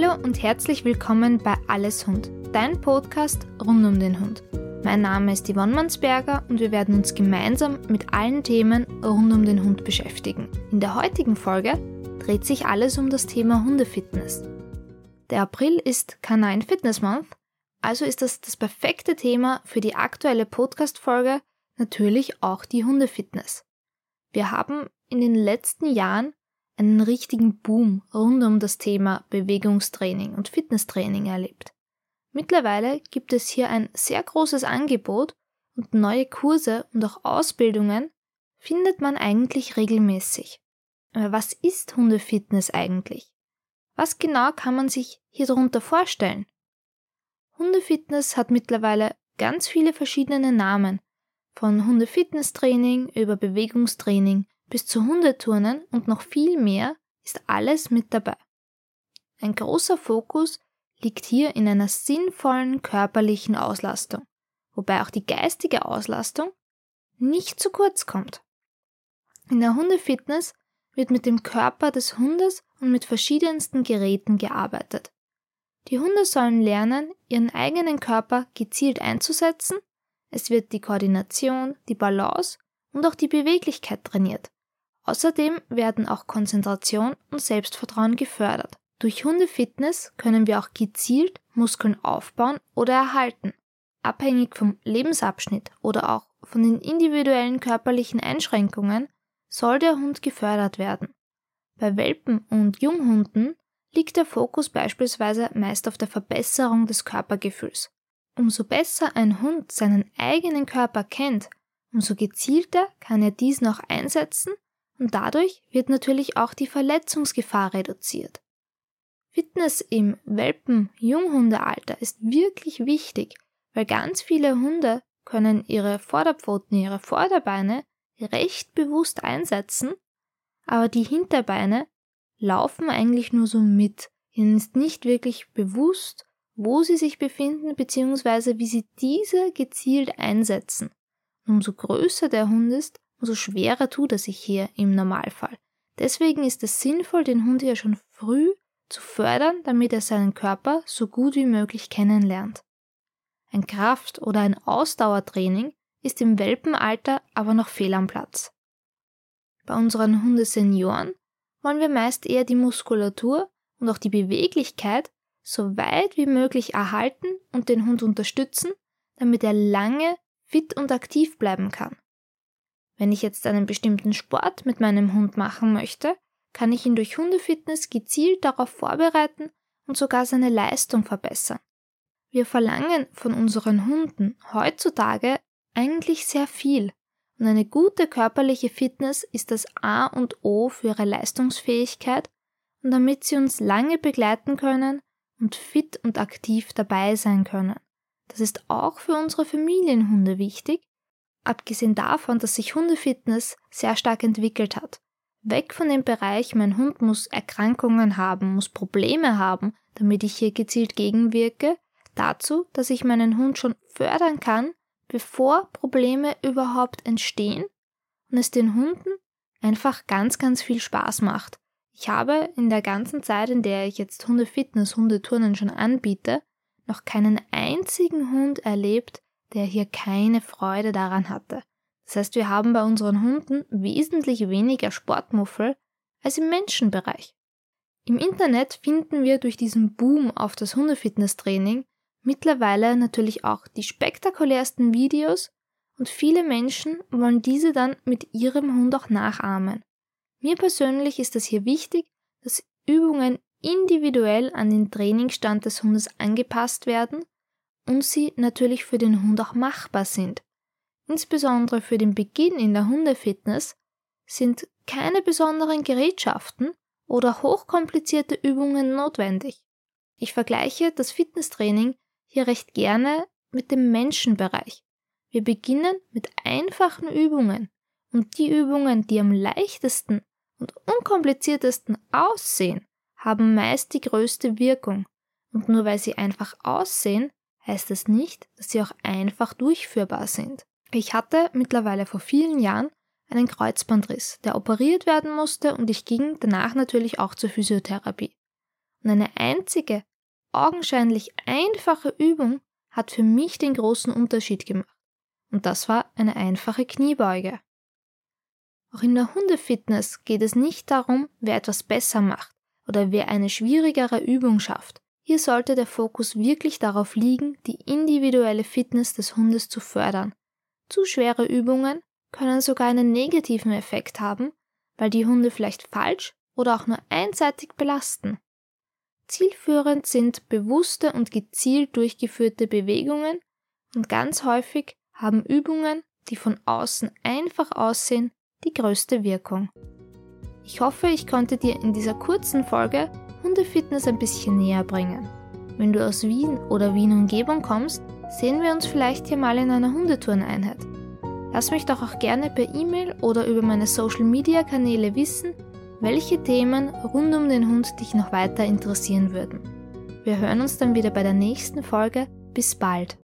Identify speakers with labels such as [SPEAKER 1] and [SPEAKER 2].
[SPEAKER 1] Hallo und herzlich willkommen bei Alles Hund, dein Podcast rund um den Hund. Mein Name ist Yvonne Mansberger und wir werden uns gemeinsam mit allen Themen rund um den Hund beschäftigen. In der heutigen Folge dreht sich alles um das Thema Hundefitness. Der April ist Canine Fitness Month, also ist das das perfekte Thema für die aktuelle Podcast-Folge, natürlich auch die Hundefitness. Wir haben in den letzten Jahren einen richtigen Boom rund um das Thema Bewegungstraining und Fitnesstraining erlebt. Mittlerweile gibt es hier ein sehr großes Angebot und neue Kurse und auch Ausbildungen findet man eigentlich regelmäßig. Aber was ist Hundefitness eigentlich? Was genau kann man sich hier darunter vorstellen? Hundefitness hat mittlerweile ganz viele verschiedene Namen, von Hundefitnesstraining über Bewegungstraining bis zu Hundeturnen und noch viel mehr ist alles mit dabei. Ein großer Fokus liegt hier in einer sinnvollen körperlichen Auslastung, wobei auch die geistige Auslastung nicht zu kurz kommt. In der Hundefitness wird mit dem Körper des Hundes und mit verschiedensten Geräten gearbeitet. Die Hunde sollen lernen, ihren eigenen Körper gezielt einzusetzen, es wird die Koordination, die Balance und auch die Beweglichkeit trainiert. Außerdem werden auch Konzentration und Selbstvertrauen gefördert. Durch Hundefitness können wir auch gezielt Muskeln aufbauen oder erhalten. Abhängig vom Lebensabschnitt oder auch von den individuellen körperlichen Einschränkungen soll der Hund gefördert werden. Bei Welpen und Junghunden liegt der Fokus beispielsweise meist auf der Verbesserung des Körpergefühls. Umso besser ein Hund seinen eigenen Körper kennt, umso gezielter kann er dies noch einsetzen und dadurch wird natürlich auch die Verletzungsgefahr reduziert. Fitness im Welpen-Junghundealter ist wirklich wichtig, weil ganz viele Hunde können ihre Vorderpfoten, ihre Vorderbeine recht bewusst einsetzen, aber die Hinterbeine laufen eigentlich nur so mit. Ihnen ist nicht wirklich bewusst, wo sie sich befinden bzw. wie sie diese gezielt einsetzen. umso größer der Hund ist, umso schwerer tut er sich hier im Normalfall. Deswegen ist es sinnvoll, den Hund hier schon früh zu fördern, damit er seinen Körper so gut wie möglich kennenlernt. Ein Kraft- oder ein Ausdauertraining ist im Welpenalter aber noch fehl am Platz. Bei unseren Hundesenioren wollen wir meist eher die Muskulatur und auch die Beweglichkeit so weit wie möglich erhalten und den Hund unterstützen, damit er lange fit und aktiv bleiben kann. Wenn ich jetzt einen bestimmten Sport mit meinem Hund machen möchte, kann ich ihn durch Hundefitness gezielt darauf vorbereiten und sogar seine Leistung verbessern. Wir verlangen von unseren Hunden heutzutage eigentlich sehr viel und eine gute körperliche Fitness ist das A und O für ihre Leistungsfähigkeit und damit sie uns lange begleiten können und fit und aktiv dabei sein können. Das ist auch für unsere Familienhunde wichtig, abgesehen davon, dass sich Hundefitness sehr stark entwickelt hat. Weg von dem Bereich, mein Hund muss Erkrankungen haben, muss Probleme haben, damit ich hier gezielt gegenwirke, dazu, dass ich meinen Hund schon fördern kann, bevor Probleme überhaupt entstehen und es den Hunden einfach ganz, ganz viel Spaß macht. Ich habe in der ganzen Zeit, in der ich jetzt Hundefitness, Hundeturnen schon anbiete, noch keinen einzigen Hund erlebt, der hier keine Freude daran hatte. Das heißt, wir haben bei unseren Hunden wesentlich weniger Sportmuffel als im Menschenbereich. Im Internet finden wir durch diesen Boom auf das Hundefitnesstraining mittlerweile natürlich auch die spektakulärsten Videos und viele Menschen wollen diese dann mit ihrem Hund auch nachahmen. Mir persönlich ist es hier wichtig, dass Übungen individuell an den Trainingsstand des Hundes angepasst werden und sie natürlich für den Hund auch machbar sind. Insbesondere für den Beginn in der Hundefitness sind keine besonderen Gerätschaften oder hochkomplizierte Übungen notwendig. Ich vergleiche das Fitnesstraining hier recht gerne mit dem Menschenbereich. Wir beginnen mit einfachen Übungen und die Übungen, die am leichtesten und unkompliziertesten aussehen, haben meist die größte Wirkung. Und nur weil sie einfach aussehen, heißt es nicht, dass sie auch einfach durchführbar sind. Ich hatte mittlerweile vor vielen Jahren einen Kreuzbandriss, der operiert werden musste und ich ging danach natürlich auch zur Physiotherapie. Und eine einzige, augenscheinlich einfache Übung hat für mich den großen Unterschied gemacht. Und das war eine einfache Kniebeuge. Auch in der Hundefitness geht es nicht darum, wer etwas besser macht oder wer eine schwierigere Übung schafft. Hier sollte der Fokus wirklich darauf liegen, die individuelle Fitness des Hundes zu fördern. Zu schwere Übungen können sogar einen negativen Effekt haben, weil die Hunde vielleicht falsch oder auch nur einseitig belasten. Zielführend sind bewusste und gezielt durchgeführte Bewegungen und ganz häufig haben Übungen, die von außen einfach aussehen, die größte Wirkung. Ich hoffe, ich konnte dir in dieser kurzen Folge Hundefitness ein bisschen näher bringen. Wenn du aus Wien oder Wien Umgebung kommst, sehen wir uns vielleicht hier mal in einer Hundetoureneinheit. Lass mich doch auch gerne per E-Mail oder über meine Social Media Kanäle wissen, welche Themen rund um den Hund dich noch weiter interessieren würden. Wir hören uns dann wieder bei der nächsten Folge. Bis bald.